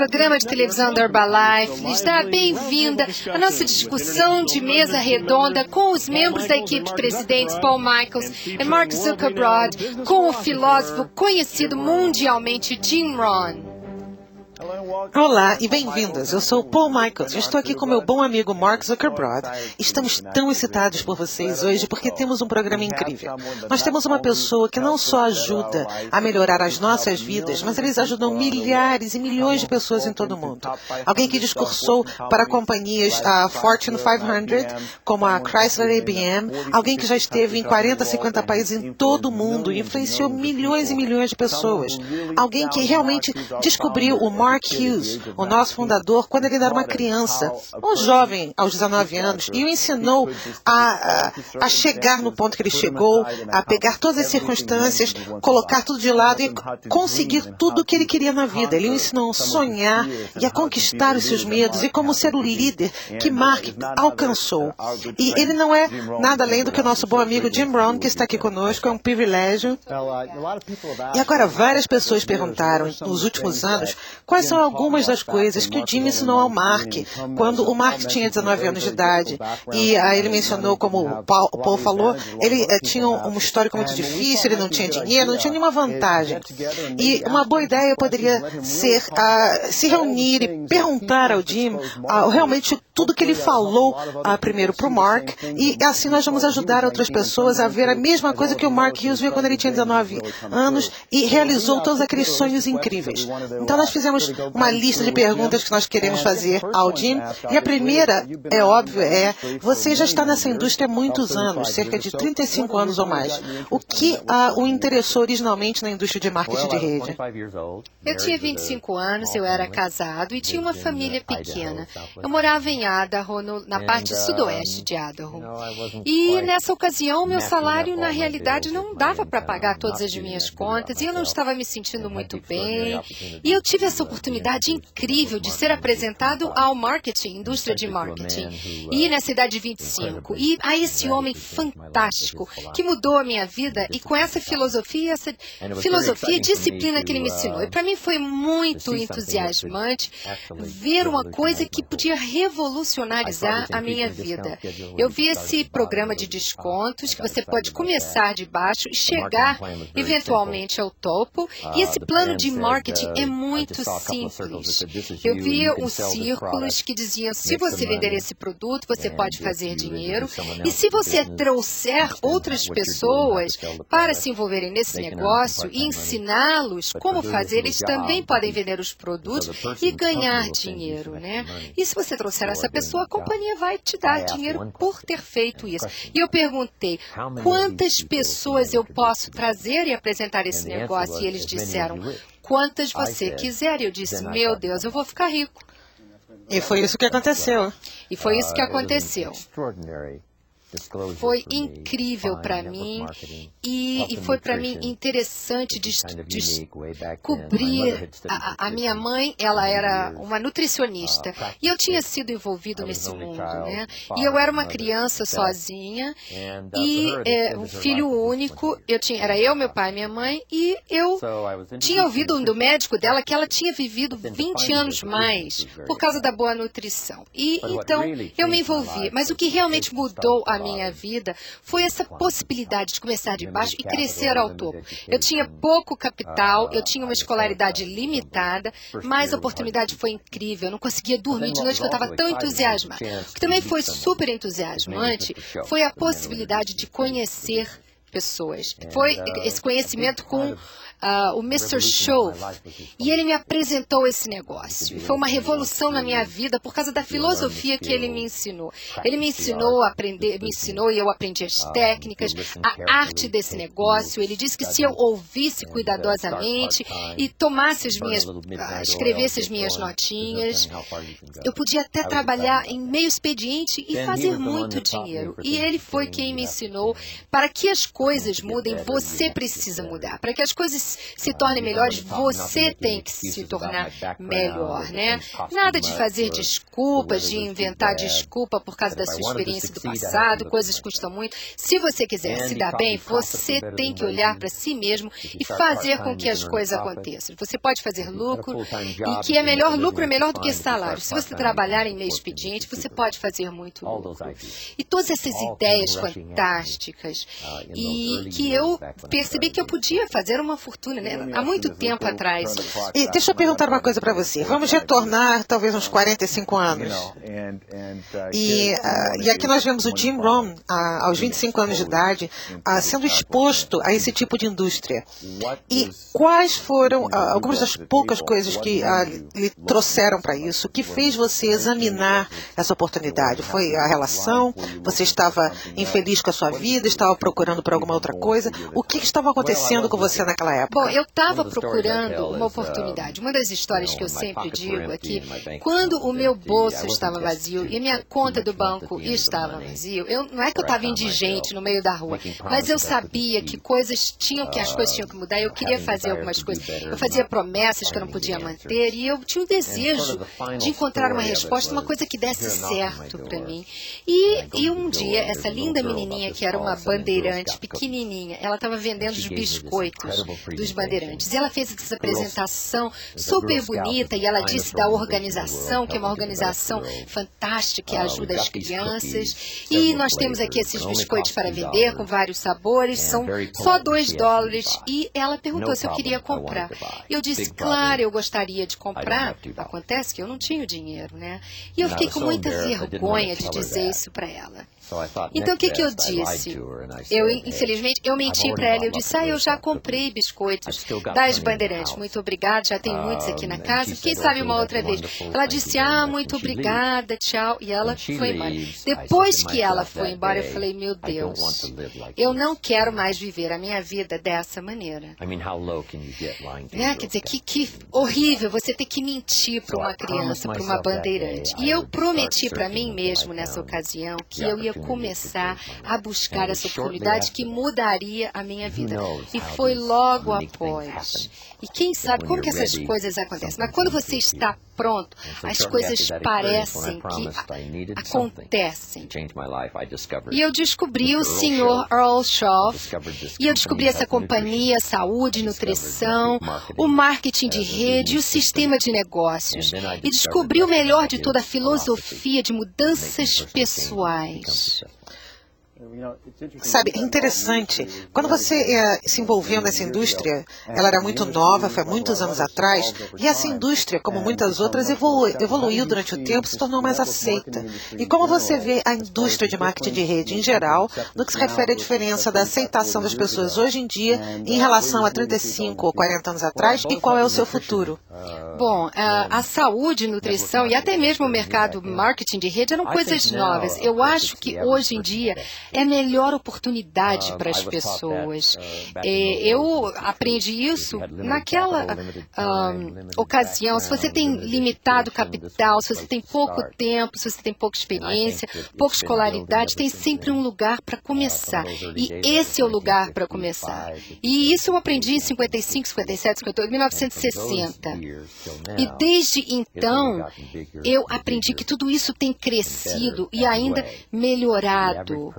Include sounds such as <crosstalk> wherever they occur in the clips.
programa de televisão da Herbalife lhes dá bem-vinda à nossa discussão de mesa redonda com os membros da equipe de presidentes Paul Michaels e Mark Zuckerberg, com o filósofo conhecido mundialmente Jim Rohn. Olá e bem-vindas. Eu sou Paul Michaels. Estou aqui com meu bom amigo Mark Zuckerberg. Estamos tão excitados por vocês hoje porque temos um programa incrível. Nós temos uma pessoa que não só ajuda a melhorar as nossas vidas, mas eles ajudam milhares e milhões de pessoas em todo o mundo. Alguém que discursou para companhias a Fortune 500, como a Chrysler IBM, alguém que já esteve em 40, 50 países em todo o mundo e influenciou milhões e milhões de pessoas. Alguém que realmente descobriu o Mark Hughes, o nosso fundador, quando ele era uma criança, um jovem aos 19 anos, e o ensinou a, a, a chegar no ponto que ele chegou, a pegar todas as circunstâncias, colocar tudo de lado e conseguir tudo o que ele queria na vida. Ele o ensinou a sonhar e a conquistar os seus medos e como ser o líder que Mark alcançou. E ele não é nada além do que o nosso bom amigo Jim Brown, que está aqui conosco, é um privilégio. E agora, várias pessoas perguntaram nos últimos anos quais são algumas das coisas que o Jim ensinou ao Mark quando o Mark tinha 19 anos de idade. E aí ele mencionou, como o Paul, Paul falou, ele uh, tinha um histórico muito difícil, ele não tinha dinheiro, não tinha nenhuma vantagem. E uma boa ideia poderia ser uh, se reunir e perguntar ao Jim uh, realmente tudo que ele falou primeiro para o Mark, e assim nós vamos ajudar outras pessoas a ver a mesma coisa que o Mark Hughes viu quando ele tinha 19 anos e realizou todos aqueles sonhos incríveis. Então nós fizemos uma lista de perguntas que nós queremos fazer ao Jim. E a primeira, é óbvio, é: você já está nessa indústria há muitos anos, cerca de 35 anos ou mais. O que uh, o interessou originalmente na indústria de marketing de rede? Eu tinha 25 anos, eu era casado e tinha uma família pequena. Eu morava em Idaho, no, na parte sudoeste de Idaho. E nessa ocasião, meu salário, na realidade, não dava para pagar todas as minhas contas e eu não estava me sentindo muito bem. E eu tive essa oportunidade oportunidade incrível de ser apresentado ao marketing, indústria de marketing, e na cidade 25. E a esse homem fantástico que mudou a minha vida e com essa filosofia, essa filosofia e disciplina que ele me ensinou. E para mim foi muito entusiasmante ver uma coisa que podia revolucionarizar a minha vida. Eu vi esse programa de descontos que você pode começar de baixo e chegar eventualmente ao topo. E esse plano de marketing é muito simples simples. Eu via uns círculos que diziam: se você vender esse produto, você pode fazer dinheiro. E se você trouxer outras pessoas para se envolverem nesse negócio e ensiná-los como fazer, eles também podem vender os produtos e ganhar dinheiro, né? E se você trouxer essa pessoa, a companhia vai te dar dinheiro por ter feito isso. E eu perguntei: quantas pessoas eu posso trazer e apresentar esse negócio? E eles disseram: quantas você quiser. E eu disse, meu Deus, eu vou ficar rico. E foi isso que aconteceu. E foi isso que aconteceu. Foi incrível para mim e, e foi para mim interessante descobrir. A, a, minha mãe, ela era uma nutricionista uh, e eu tinha sido envolvido nesse mundo, né? E eu era uma criança sozinha uh, e é, um filho único. Eu tinha, era eu, meu pai, minha mãe e eu tinha ouvido do médico dela que ela tinha vivido 20 anos mais por causa da boa nutrição. E então eu me envolvi. Mas o que realmente mudou a minha vida foi essa possibilidade de começar de baixo e crescer ao topo. Eu tinha pouco capital, eu tinha uma escolaridade limitada, mas a oportunidade foi incrível. Eu não conseguia dormir de noite porque eu estava tão entusiasmado. O que também foi super entusiasmante. foi a possibilidade de conhecer pessoas. Foi esse conhecimento com uh, o Mr. Show, e ele me apresentou esse negócio. E foi uma revolução na minha vida por causa da filosofia que ele me ensinou. Ele me ensinou a aprender, me ensinou e eu aprendi as técnicas, a arte desse negócio. Ele disse que se eu ouvisse cuidadosamente e tomasse as minhas, uh, escrevesse as minhas notinhas, eu podia até trabalhar em meio expediente e fazer muito dinheiro. E ele foi quem me ensinou para que as coisas mudem, você precisa mudar. Para que as coisas se tornem melhores, você tem que se tornar melhor, né? Nada de fazer desculpas, de inventar desculpa por causa da sua experiência do passado, coisas custam muito. Se você quiser se dar bem, você tem que olhar para si mesmo e fazer com que as coisas aconteçam. Você pode fazer lucro e que é melhor lucro é melhor do que salário. Se você trabalhar em meio expediente, você pode fazer muito lucro. E todas essas ideias fantásticas e que eu percebi que eu podia fazer uma fortuna, né? Há muito tempo atrás. E deixa eu perguntar uma coisa para você. Vamos retornar talvez uns 45 anos. E, uh, e aqui nós vemos o Jim Rohn, uh, aos 25 anos de idade, uh, sendo exposto a esse tipo de indústria. E quais foram algumas das poucas coisas que lhe trouxeram para isso? O que fez você examinar essa oportunidade? Foi a relação? Você estava infeliz com a sua vida? Estava procurando por alguma outra coisa? O que estava acontecendo com você naquela época? Bom, eu estava procurando uma oportunidade. Uma das histórias que eu sempre digo é que quando o meu bolso estava vazio e minha conta do banco estava vazio, eu, não é que eu estava indigente no meio da rua, mas eu sabia que coisas tinham que as coisas tinham que mudar. Eu queria fazer algumas coisas. Eu fazia promessas que eu não podia manter e eu tinha um desejo de encontrar uma resposta, uma coisa que desse certo para mim. E, e um dia essa linda menininha que era uma bandeirante pequenininha, ela estava vendendo os biscoitos dos bandeirantes. E ela fez essa apresentação super bonita e ela disse da organização, que é uma organização fantástica que ajuda as crianças. E nós temos aqui esses biscoitos para vender com vários sabores, são só dois dólares. E ela perguntou se eu queria comprar. Eu disse, claro, eu gostaria de comprar. Acontece que eu não tinha o dinheiro, né? E eu fiquei com muita vergonha de dizer isso para ela. Então o que, que eu disse? Eu, infelizmente, eu menti para ela. Eu disse, ah, eu já comprei biscoitos das Bandeirantes. Muito obrigada, já tem muitos aqui na casa. Quem sabe uma outra vez? Ela disse, ah, muito obrigada, tchau. E ela foi embora. Depois que ela foi embora, eu falei, meu Deus, eu não quero mais viver a minha vida dessa maneira. É, quer dizer, que, que horrível você ter que mentir para uma criança, para uma bandeirante. E eu prometi para mim mesmo nessa ocasião que eu ia começar a buscar essa oportunidade que mudaria a minha vida. E foi logo após. E quem sabe como que essas coisas acontecem? Mas quando você está pronto, as coisas parecem que acontecem. E eu descobri o Sr. Earl Shaw, e eu descobri essa companhia, saúde, nutrição, o marketing de rede e o sistema de negócios. E descobri o melhor de toda a filosofia de mudanças pessoais. Sabe, é interessante. Quando você é, se envolveu nessa indústria, ela era muito nova, foi há muitos anos atrás, e essa indústria, como muitas outras, evolu evoluiu durante o tempo, se tornou mais aceita. E como você vê a indústria de marketing de rede em geral, no que se refere à diferença da aceitação das pessoas hoje em dia em relação a 35 ou 40 anos atrás, e qual é o seu futuro? Bom, a, a saúde, nutrição e até mesmo o mercado marketing de rede eram coisas novas. Eu acho que hoje em dia é a melhor oportunidade para as pessoas. É, eu aprendi isso naquela um, ocasião. Se você tem limitado capital, se você tem pouco tempo, se você tem pouca experiência, pouca escolaridade, tem sempre um lugar para começar. E esse é o lugar para começar. E isso eu aprendi em 55, 57, 58, 1960. E desde então, eu aprendi que tudo isso tem crescido e ainda melhorado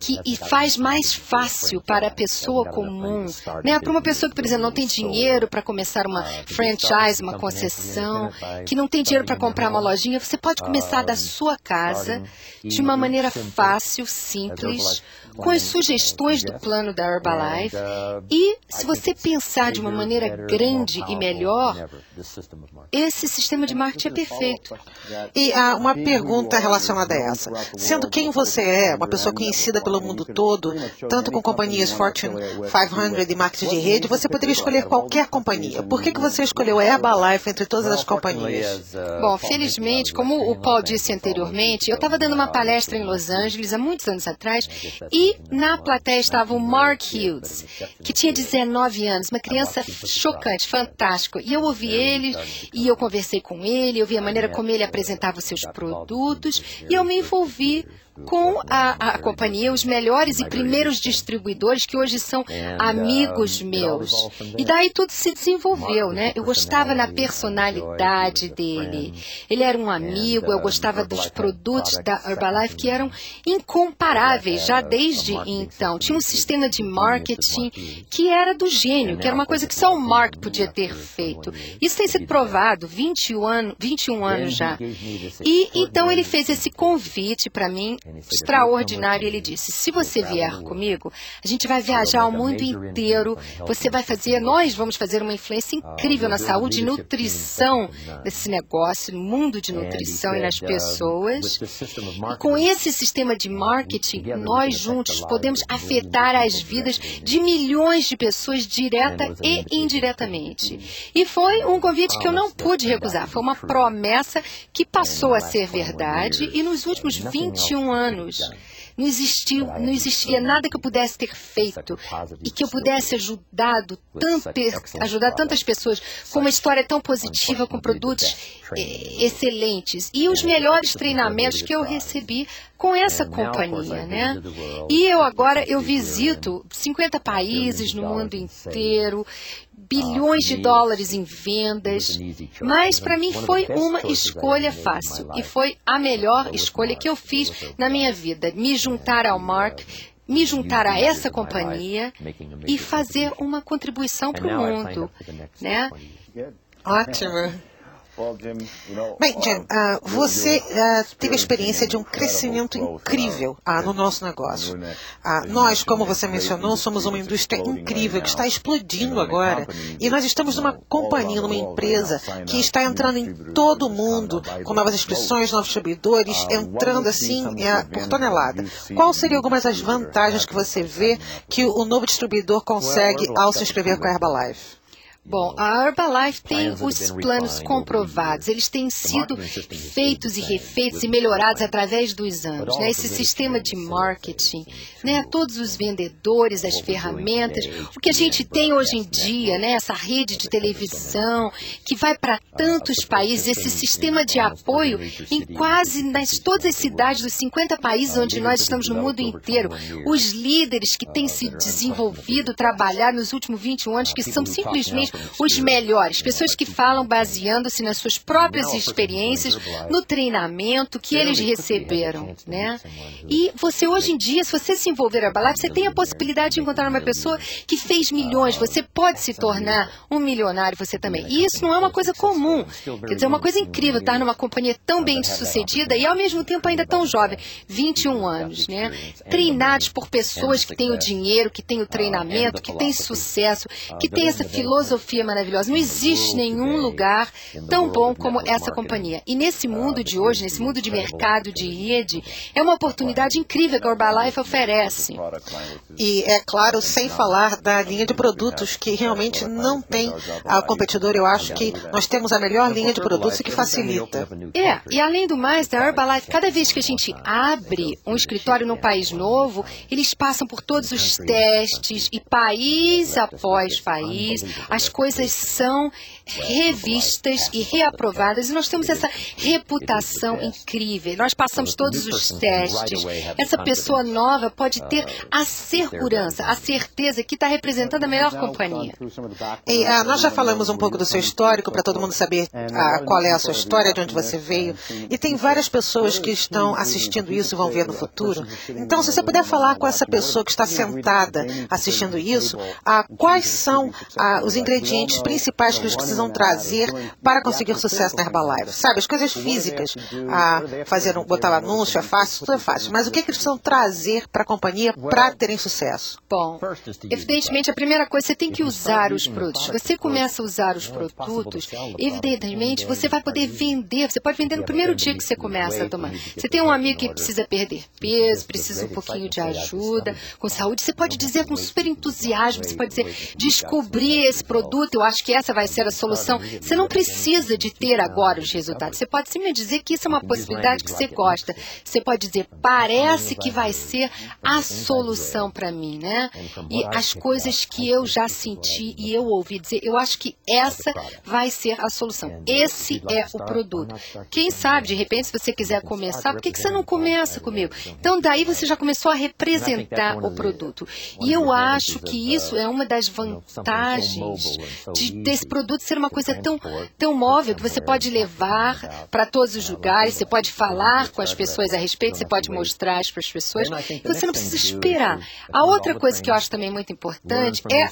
que e faz mais fácil para a pessoa comum, né? para uma pessoa que, por exemplo, não tem dinheiro para começar uma franchise, uma concessão, que não tem dinheiro para comprar uma lojinha, você pode começar da sua casa de uma maneira fácil, simples, com as sugestões do plano da Herbalife. E se você pensar de uma maneira grande e melhor, esse sistema de marketing é perfeito. E há uma pergunta relacionada a essa. Sendo quem você é, uma pessoa conhecida pelo mundo todo, tanto com companhias Fortune 500 e marketing de rede, você poderia escolher qualquer companhia. Por que, que você escolheu a Herbalife entre todas as companhias? Bom, felizmente, como o Paul disse anteriormente, eu estava dando uma palestra em Los Angeles há muitos anos atrás e na plateia estava o Mark Hughes, que tinha 19 anos, uma criança chocante, fantástico. E eu ouvi ele e eu conversei com ele, eu vi a maneira como ele apresentava os seus produtos e eu me envolvi com a, a companhia, os melhores e primeiros distribuidores que hoje são amigos meus. E daí tudo se desenvolveu, né? Eu gostava na personalidade dele. Ele era um amigo, eu gostava dos produtos da Herbalife que eram incomparáveis já desde então. Tinha um sistema de marketing que era do gênio, que era uma coisa que só o Mark podia ter feito. Isso tem sido provado 21 anos, 21 anos já. E então ele fez esse convite para mim extraordinário. Ele disse: se você vier comigo, a gente vai viajar ao mundo inteiro. Você vai fazer, nós vamos fazer uma influência incrível na saúde e nutrição desse negócio, no mundo de nutrição e nas pessoas. E com esse sistema de marketing, nós juntos podemos afetar as vidas de milhões de pessoas direta e indiretamente. E foi um convite que eu não pude recusar. Foi uma promessa que passou a ser verdade e nos últimos 21 anos. Não, existiu, não existia nada que eu pudesse ter feito e que eu pudesse ajudado tanto, ajudar tantas pessoas com uma história tão positiva, com produtos eh, excelentes. E os melhores treinamentos que eu recebi com essa companhia, né? E eu agora eu visito 50 países no mundo inteiro bilhões de dólares em vendas, mas para mim foi uma escolha fácil e foi a melhor escolha que eu fiz na minha vida, me juntar ao Mark, me juntar a essa companhia e fazer uma contribuição para o mundo, né? Ótimo. Bem, Jim, uh, você uh, teve a experiência de um crescimento incrível uh, no nosso negócio. nós, como você mencionou, somos uma indústria incrível que está explodindo agora. E nós estamos numa companhia, numa empresa que está entrando em todo o mundo, com novas inscrições, novos distribuidores, entrando assim por tonelada. Qual seriam algumas das vantagens que você vê que o novo distribuidor consegue ao se inscrever com a Herbalife? Bom, a Herbalife tem os planos comprovados, eles têm sido feitos e refeitos e melhorados através dos anos. Né? Esse sistema de marketing, né? todos os vendedores, as ferramentas, o que a gente tem hoje em dia, né? essa rede de televisão que vai para tantos países, esse sistema de apoio em quase nas todas as cidades dos 50 países onde nós estamos no mundo inteiro, os líderes que têm se desenvolvido, trabalhado nos últimos 21 anos, que são simplesmente os melhores, pessoas que falam baseando-se nas suas próprias experiências, no treinamento que eles receberam, né? E você hoje em dia, se você se envolver a balada, você tem a possibilidade de encontrar uma pessoa que fez milhões, você pode se tornar um milionário você também. E isso não é uma coisa comum. Quer dizer, é uma coisa incrível estar numa companhia tão bem sucedida e ao mesmo tempo ainda tão jovem, 21 anos, né? Treinados por pessoas que têm o dinheiro, que têm o treinamento, que têm sucesso, que têm essa filosofia filosofia maravilhosa. Não existe nenhum lugar tão bom como essa companhia. E nesse mundo de hoje, nesse mundo de mercado, de rede, é uma oportunidade incrível que a Herbalife oferece. E é claro, sem falar da linha de produtos que realmente não tem a competidor. Eu acho que nós temos a melhor linha de produtos que facilita. É, e além do mais, da Herbalife, cada vez que a gente abre um escritório num país novo, eles passam por todos os testes e país após país, as coisas são revistas e reaprovadas e nós temos essa reputação incrível. Nós passamos todos os testes. Essa pessoa nova pode ter a segurança, a certeza que está representando a melhor companhia. E, ah, nós já falamos um pouco do seu histórico para todo mundo saber ah, qual é a sua história, de onde você veio. E tem várias pessoas que estão assistindo isso e vão ver no futuro. Então, se você puder falar com essa pessoa que está sentada assistindo isso, ah, quais são os ingredientes principais que eles precisam trazer para conseguir sucesso na Herbalife? Sabe, as coisas físicas, a fazer, botar anúncio é fácil, tudo é fácil. Mas o que, que eles precisam trazer para a companhia para terem sucesso? Bom, evidentemente, a primeira coisa, você tem que usar os produtos. Você começa a usar os produtos, evidentemente, você vai poder vender. Você pode vender no primeiro dia que você começa a tomar. Você tem um amigo que precisa perder peso, precisa um pouquinho de ajuda com saúde. Você pode dizer com super entusiasmo, você pode dizer, descobrir esse produto produto, eu acho que essa vai ser a solução. Você não precisa de ter agora os resultados. Você pode simplesmente dizer que isso é uma possibilidade que você gosta. Você pode dizer, parece que vai ser a solução para mim, né? E as coisas que eu já senti e eu ouvi dizer, eu acho que essa vai ser a solução. Esse é o produto. Quem sabe, de repente, se você quiser começar, por que, que você não começa comigo? Então, daí você já começou a representar o produto. E eu acho que isso é uma das vantagens de, desse produto ser uma coisa tão, tão móvel que você pode levar para todos os lugares, você pode falar com as pessoas a respeito, você pode mostrar para as pessoas. Você não precisa esperar. A outra coisa que eu acho também muito importante é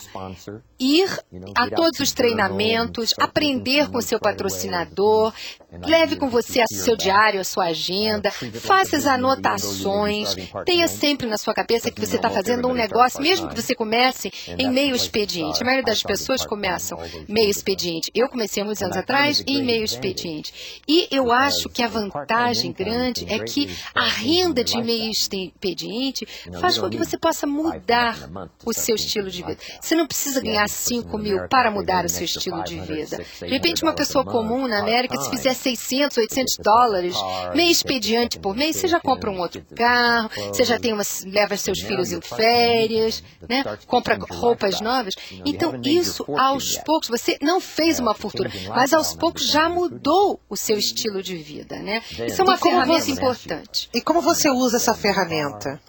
ir a todos os treinamentos, aprender com o seu patrocinador, leve com você o seu diário, a sua agenda, faça as anotações, tenha sempre na sua cabeça que você está fazendo um negócio, mesmo que você comece em meio expediente. A maioria das pessoas começam meio expediente. Eu comecei muitos anos atrás em meio expediente. E eu acho que a vantagem grande é que a renda de meio expediente faz com que você possa mudar o seu estilo de vida. Você não precisa ganhar 5 mil para mudar o seu estilo de vida. De repente, uma pessoa comum na América, se fizer 600, 800 dólares, meio expediente por mês, você já compra um outro carro, você já tem uma, leva seus filhos em férias, né? compra roupas novas. Então, isso, aos poucos, você não fez uma fortuna, mas aos poucos já mudou o seu estilo de vida. Né? Isso é uma ferramenta importante. E como você usa essa ferramenta?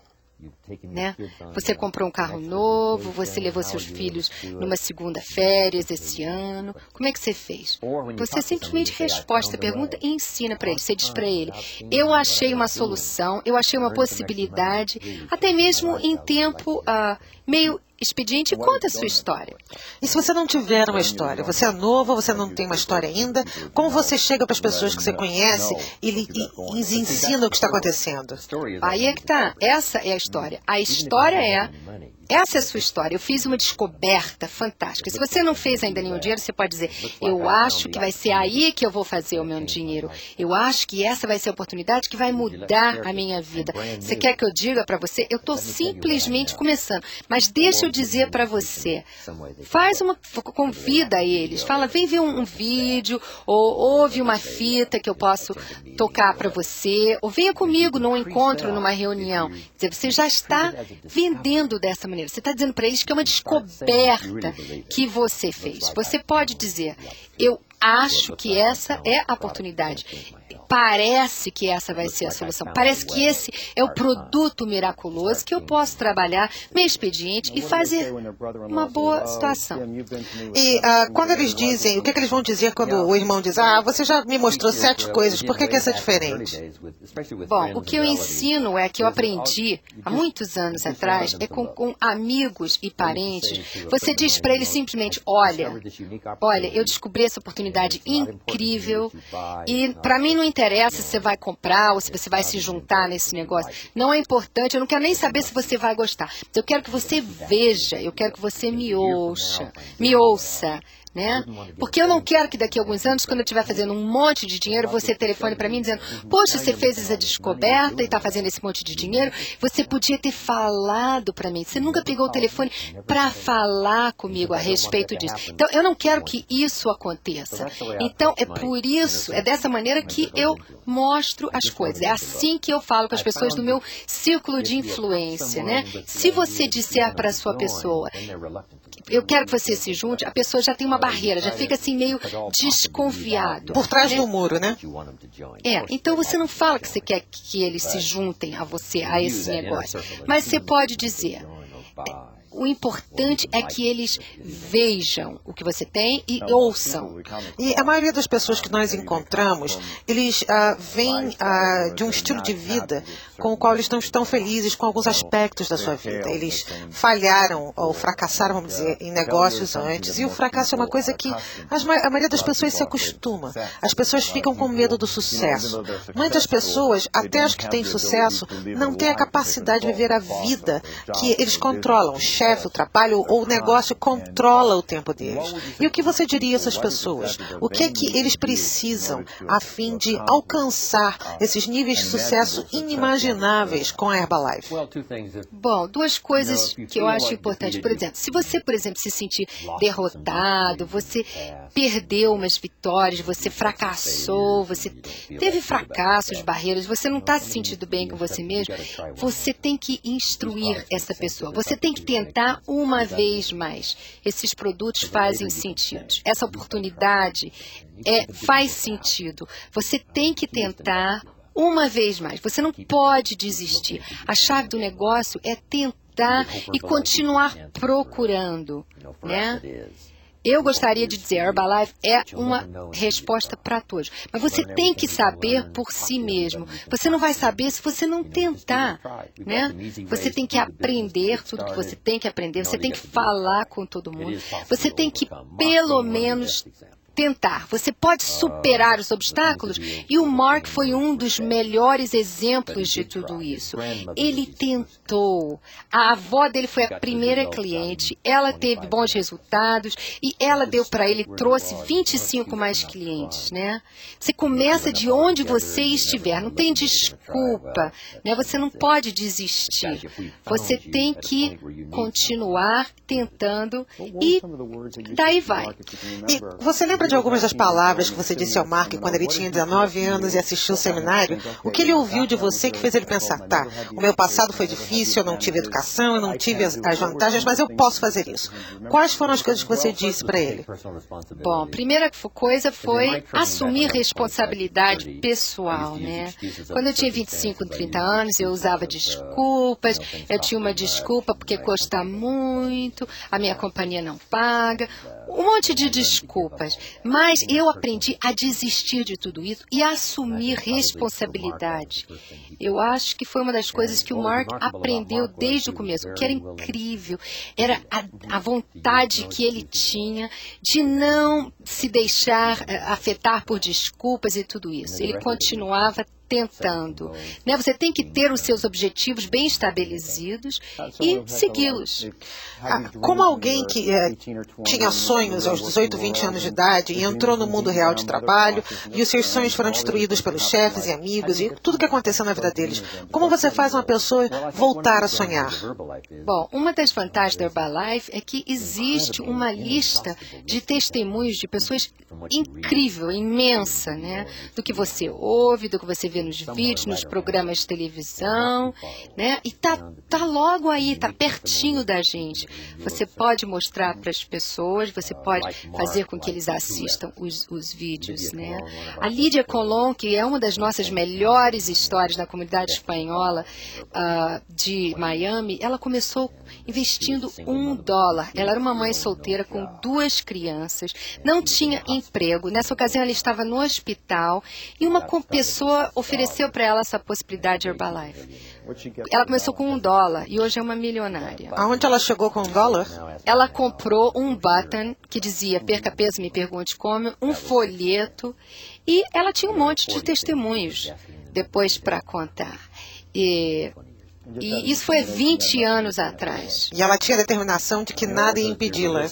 Né? Você comprou um carro novo, você levou seus filhos numa segunda férias esse ano. Como é que você fez? Você simplesmente responde a pergunta e ensina para ele. Você diz para ele: Eu achei uma solução, eu achei uma possibilidade, até mesmo em tempo uh, meio expediente e conta a sua história. E se você não tiver uma história, você é novo, você não tem uma história ainda, como você chega para as pessoas que você conhece e, e, e lhes ensina o que está acontecendo? Aí é que está. Essa é a história. A história é essa é a sua história. Eu fiz uma descoberta fantástica. Se você não fez ainda nenhum dinheiro, você pode dizer: Eu acho que vai ser aí que eu vou fazer o meu dinheiro. Eu acho que essa vai ser a oportunidade que vai mudar a minha vida. Você quer que eu diga para você? Eu estou simplesmente começando. Mas deixa eu dizer para você: faz uma. Convida eles. Fala: vem ver um, um vídeo, ou ouve uma fita que eu posso tocar para você, ou venha comigo num encontro, numa reunião. Quer dizer, você já está vendendo dessa maneira maneira. Você está dizendo para eles que é uma descoberta que você fez. Você pode dizer, eu acho que essa é a oportunidade parece que essa vai ser a solução. Parece que esse é o produto miraculoso que eu posso trabalhar meu expediente e fazer uma boa situação. E uh, quando eles dizem, o que, é que, eles vão dizer quando o irmão diz, ah, você já me mostrou sete coisas, por que, que essa é diferente? Bom, o que eu ensino é que eu aprendi há muitos anos atrás, é com, com amigos e parentes. Você diz para eles simplesmente, olha, olha, eu descobri essa oportunidade incrível e para mim não interessa interessa se você vai comprar ou se você vai se juntar nesse negócio. Não é importante, eu não quero nem saber se você vai gostar. Eu quero que você veja, eu quero que você me ouça, me ouça. Né? Porque eu não quero que daqui a alguns anos, quando eu estiver fazendo um monte de dinheiro, você telefone para mim dizendo: Poxa, você fez essa descoberta e está fazendo esse monte de dinheiro. Você podia ter falado para mim. Você nunca pegou o telefone para falar comigo a respeito disso. Então, eu não quero que isso aconteça. Então, é por isso, é dessa maneira que eu mostro as coisas. É assim que eu falo com as pessoas do meu círculo de influência. Né? Se você disser para a sua pessoa eu quero que você se junte, a pessoa já tem uma barreira, já fica assim meio desconfiado. Por trás do muro, né? É, então você não fala que você quer que eles se juntem a você, a esse negócio. Mas você pode dizer, o importante é que eles vejam o que você tem e ouçam. E a maioria das pessoas que nós encontramos, eles uh, vêm uh, de um estilo de vida com o qual eles não estão felizes com alguns aspectos da sua vida. Eles falharam ou fracassaram, vamos dizer, em negócios antes. E o fracasso é uma coisa que a maioria das pessoas se acostuma. As pessoas ficam com medo do sucesso. Muitas pessoas, até as que têm sucesso, não têm a capacidade de viver a vida que eles controlam chefe, o trabalho ou o negócio controla o tempo deles. E o que você diria a essas pessoas? O que é que eles precisam a fim de alcançar esses níveis de sucesso inimagináveis com a Herbalife? Bom, duas coisas que eu acho importantes. Por exemplo, se você, por exemplo, se sentir derrotado, você perdeu umas vitórias, você fracassou, você teve fracassos, barreiras, você não está se sentindo bem com você mesmo, você tem que instruir essa pessoa. Você tem que tentar uma vez mais. Esses produtos fazem sentido. Essa oportunidade é, faz sentido. Você tem que tentar uma vez mais. Você não pode desistir. A chave do negócio é tentar e continuar procurando, né? Eu gostaria de dizer, Herbalife é uma resposta para todos. Mas você tem que saber por si mesmo. Você não vai saber se você não tentar, né? Você tem que aprender tudo que você tem que aprender. Você tem que falar com todo mundo. Você tem que, pelo menos, tentar. Você pode superar os obstáculos e o Mark foi um dos melhores exemplos de tudo isso. Ele tentou. A avó dele foi a primeira cliente, ela teve bons resultados e ela deu para ele, trouxe 25 mais clientes, né? Você começa de onde você estiver, não tem desculpa, né? Você não pode desistir. Você tem que continuar tentando e daí vai. E você lembra de algumas das palavras que você disse ao Mark quando ele tinha 19 anos e assistiu o seminário? O que ele ouviu de você que fez ele pensar, tá, o meu passado foi difícil, eu não tive educação, eu não tive as, as vantagens, mas eu posso fazer isso. Quais foram as coisas que você disse para ele? Bom, a primeira coisa foi assumir responsabilidade pessoal, né? Quando eu tinha 25, 30 anos, eu usava desculpas, eu tinha uma desculpa porque custa muito, a minha companhia não paga, um monte de desculpas. Mas eu aprendi a desistir de tudo isso e a assumir responsabilidade. Eu acho que foi uma das coisas que o Mark aprendeu desde o começo, que era incrível, era a, a vontade que ele tinha de não se deixar uh, afetar por desculpas e tudo isso. Ele continuava tentando. Né? Você tem que ter os seus objetivos bem estabelecidos e segui-los. Ah, como alguém que é, tinha sonhos aos 18, 20 anos de idade e entrou no mundo real de trabalho e os seus sonhos foram destruídos pelos chefes e amigos e tudo que aconteceu na vida deles, como você faz uma pessoa voltar a sonhar? Bom, uma das vantagens da Herbalife é que existe uma lista de testemunhos de pessoas incrível, imensa, né? Do que você ouve, do que você vê vê nos vídeos, nos programas de televisão, né? E tá, tá logo aí, tá pertinho da gente. Você pode mostrar para as pessoas, você pode fazer com que eles assistam os, os vídeos, né? A Lídia Colon, que é uma das nossas melhores histórias na comunidade espanhola uh, de Miami, ela começou investindo um dólar. Ela era uma mãe solteira com duas crianças, não tinha emprego. Nessa ocasião, ela estava no hospital e uma pessoa ofereceu para ela essa possibilidade de Herbalife. Ela começou com um dólar e hoje é uma milionária. Aonde ela chegou com um dólar? Ela comprou um button que dizia perca peso, me pergunte como, um folheto e ela tinha um monte de testemunhos depois para contar. E e isso foi 20 anos atrás. E ela tinha a determinação de que nada ia impedi-la.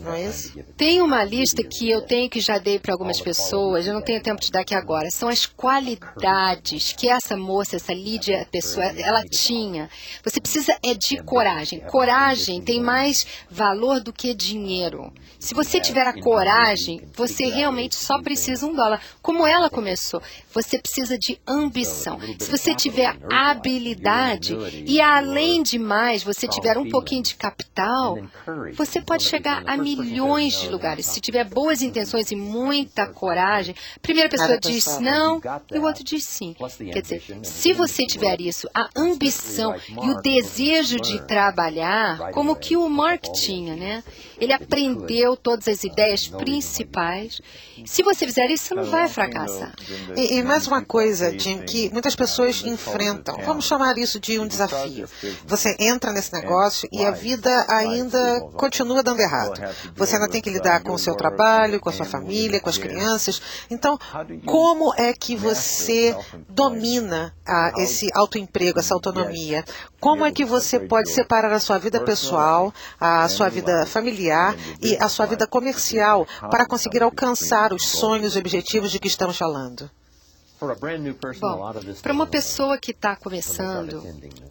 Não é isso? Tem uma lista que eu tenho que já dei para algumas pessoas, eu não tenho tempo de dar aqui agora. São as qualidades que essa moça, essa Lídia pessoa, ela tinha. Você precisa é de coragem. Coragem tem mais valor do que dinheiro. Se você tiver a coragem, você realmente só precisa um dólar. Como ela começou, você precisa de ambição. Se você tiver habilidade e além de mais, você tiver um pouquinho de capital, você pode chegar a milhões de lugares. Se tiver boas intenções e muita coragem, a primeira pessoa diz não e o outro diz sim. Quer dizer, se você tiver isso, a ambição e o desejo de trabalhar, como que o Mark tinha, né? Ele aprendeu todas as ideias principais. Se você fizer isso, você não vai fracassar. E, e mais uma coisa, Jim, que muitas pessoas enfrentam. Vamos chamar isso isso de um desafio. Você entra nesse negócio e a vida ainda continua dando errado. Você ainda tem que lidar com o seu trabalho, com a sua família, com as crianças. Então, como é que você domina ah, esse autoemprego, essa autonomia? Como é que você pode separar a sua vida pessoal, a sua vida familiar e a sua vida comercial para conseguir alcançar os sonhos e objetivos de que estamos falando? Bom, para uma pessoa que está começando,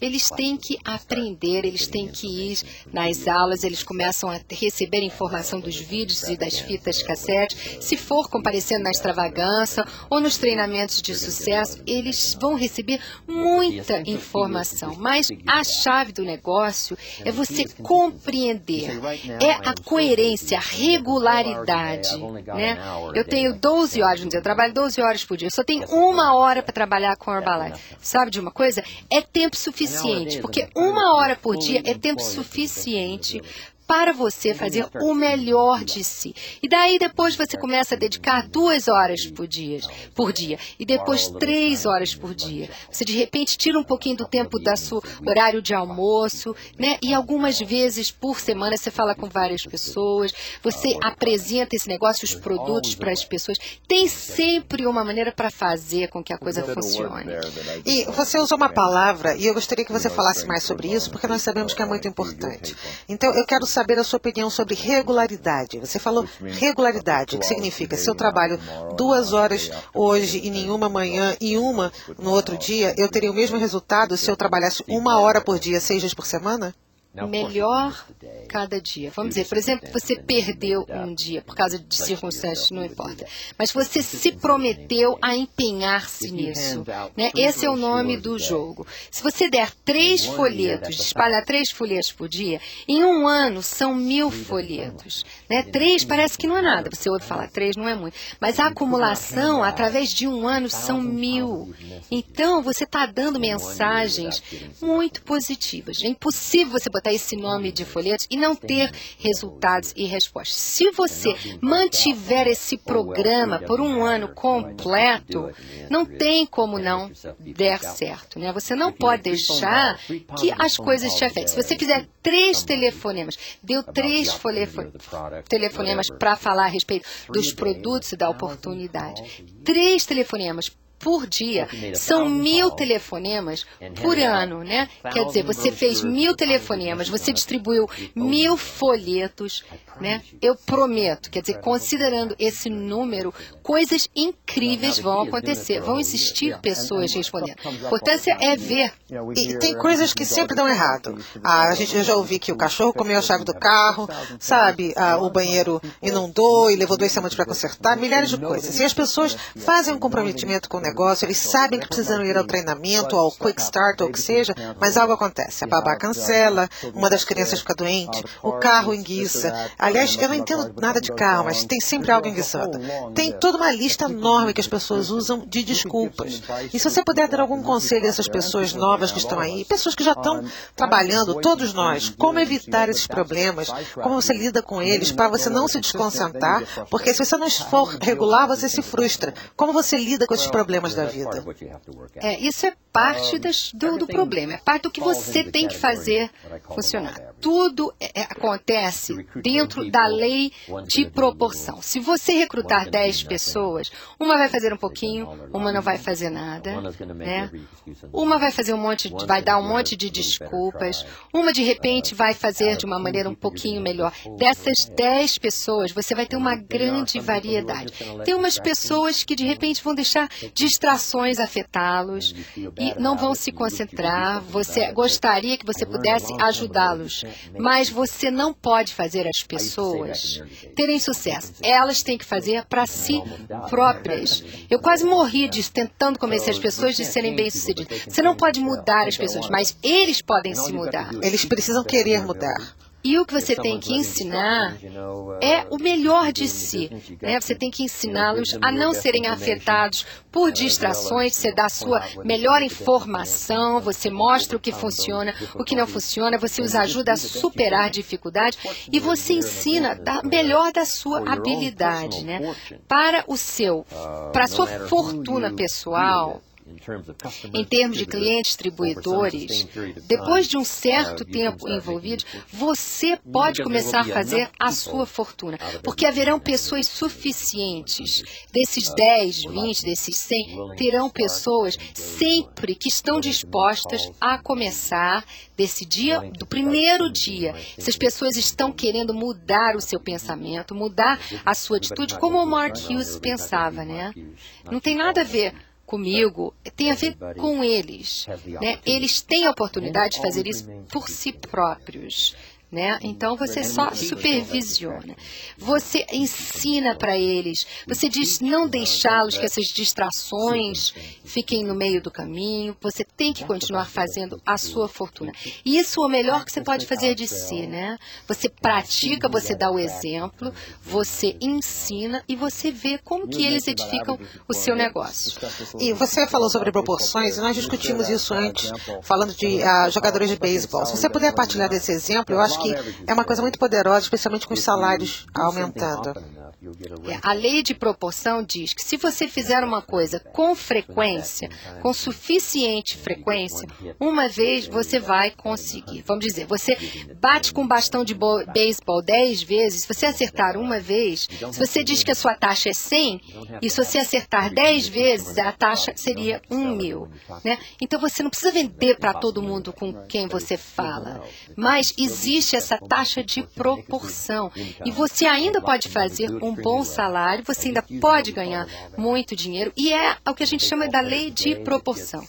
eles têm que aprender, eles têm que ir nas aulas, eles começam a receber informação dos vídeos e das fitas cassete. Se for comparecendo na extravagância ou nos treinamentos de sucesso, eles vão receber muita informação. Mas a chave do negócio é você compreender, é a coerência, a regularidade. Né? Eu tenho 12 horas, eu trabalho 12 horas por dia, eu só tenho uma hora para trabalhar com Herbalife. Sabe de uma coisa? É tempo suficiente, porque uma hora por dia é tempo suficiente para você fazer o melhor de si. E daí depois você começa a dedicar duas horas por dia, por dia e depois três horas por dia. Você de repente tira um pouquinho do tempo da seu horário de almoço, né? E algumas vezes por semana você fala com várias pessoas, você apresenta esse negócio, os produtos para as pessoas. Tem sempre uma maneira para fazer com que a coisa funcione. E você usou uma palavra e eu gostaria que você falasse mais sobre isso, porque nós sabemos que é muito importante. Então eu quero saber a sua opinião sobre regularidade. Você falou regularidade, o que significa se eu trabalho duas horas hoje e nenhuma amanhã e uma no outro dia, eu teria o mesmo resultado se eu trabalhasse uma hora por dia, seis dias por semana? Melhor cada dia. Vamos dizer, por exemplo, você perdeu um dia por causa de circunstâncias, não importa. Mas você se prometeu a empenhar-se nisso. Né? Esse é o nome do jogo. Se você der três folhetos, espalhar três folhetos por dia, em um ano são mil folhetos. Né? Três parece que não é nada. Você ouve falar três, não é muito. Mas a acumulação, através de um ano, são mil. Então, você está dando mensagens muito positivas. É impossível você botar esse nome de folhetos e não ter resultados e respostas. Se você mantiver esse programa por um ano completo, não tem como não der certo. Né? Você não pode deixar que as coisas te afetem. Se você fizer três telefonemas, deu três telefonemas para falar a respeito dos produtos e da oportunidade, três telefonemas por dia. São mil telefonemas por ano, né? Quer dizer, você fez mil telefonemas, você distribuiu mil folhetos, né? Eu prometo, quer dizer, considerando esse número, coisas incríveis vão acontecer. Vão existir pessoas respondendo. A importância é ver. E tem coisas que sempre dão errado. Ah, a gente eu já ouvi que o cachorro comeu a chave do carro, sabe? Ah, o banheiro inundou e levou duas semanas para consertar, milhares de coisas. E as pessoas fazem um comprometimento com o negócio, eles sabem que precisam ir ao treinamento, ao quick start, ou o que seja, mas algo acontece. A babá cancela, uma das crianças fica doente, o carro enguiça. Aliás, eu não entendo nada de carro, mas tem sempre algo enguiçando. Tem toda uma lista enorme que as pessoas usam de desculpas. E se você puder dar algum conselho a essas pessoas novas que estão aí, pessoas que já estão trabalhando, todos nós, como evitar esses problemas, como você lida com eles, para você não se desconcentrar, porque se você não for regular, você se frustra. Como você lida com esses problemas? Problemas da vida. É, isso é parte das, do, do, problema, é parte do que você tem que fazer funcionar. Tudo é, é acontece dentro da lei de proporção. Se você recrutar 10 pessoas, uma vai fazer um pouquinho, uma não vai fazer nada, né? Uma vai fazer um monte, vai dar um monte de desculpas, uma de repente vai fazer de uma maneira um pouquinho melhor. Dessas 10 pessoas, você vai ter uma grande variedade. Tem umas pessoas que de repente vão deixar distrações afetá-los e não vão se concentrar. Você gostaria que você pudesse ajudá-los, mas você não pode fazer as pessoas terem sucesso. Elas têm que fazer para si próprias. Eu quase morri disso, tentando convencer as pessoas de serem bem-sucedidas. Você não pode mudar as pessoas, mas eles podem se mudar. Eles precisam querer mudar. E o que você tem que ensinar é o melhor de si. Né? Você tem que ensiná-los a não serem afetados por distrações. Você dá a sua melhor informação, você mostra o que funciona, o que não funciona, você os ajuda a superar dificuldades e você ensina da melhor da sua habilidade. Né? Para o seu, para a sua fortuna pessoal, Em termos de clientes distribuidores, depois de um certo tempo envolvido, você pode começar a fazer a sua fortuna, porque haverão pessoas suficientes. Desses 10, 20, desses 100, terão pessoas sempre que estão dispostas a começar desse dia, do primeiro dia. Essas pessoas estão querendo mudar o seu pensamento, mudar a sua atitude, como o Mark Hughes pensava, né? Não tem nada a ver comigo, tem a ver com eles. Né? Eles têm a oportunidade de fazer isso por si próprios. Né? Então você só supervisiona. Você ensina para eles. Você diz não deixá-los que essas distrações fiquem no meio do caminho. Você tem que continuar fazendo a sua fortuna. E isso é o melhor que você pode fazer de si, né? Você pratica, você dá o exemplo, você ensina e você vê como que eles edificam o seu negócio. E você falou sobre proporções e nós discutimos isso antes, falando de uh, jogadores de beisebol. Se você puder partilhar desse exemplo, eu acho que é uma coisa muito poderosa, especialmente com os salários aumentando. É, a lei de proporção diz que se você fizer uma coisa com frequência, com suficiente frequência, uma vez você vai conseguir. Vamos dizer, você bate com um bastão de beisebol 10 vezes, se você acertar uma vez, se você diz que a sua taxa é 100, e se você acertar 10 vezes, a taxa seria 1 mil. Né? Então você não precisa vender para todo mundo com quem você fala, mas existe essa taxa de proporção. E você ainda pode fazer um bom salário, você ainda pode ganhar muito dinheiro, e é o que a gente chama da lei de proporção.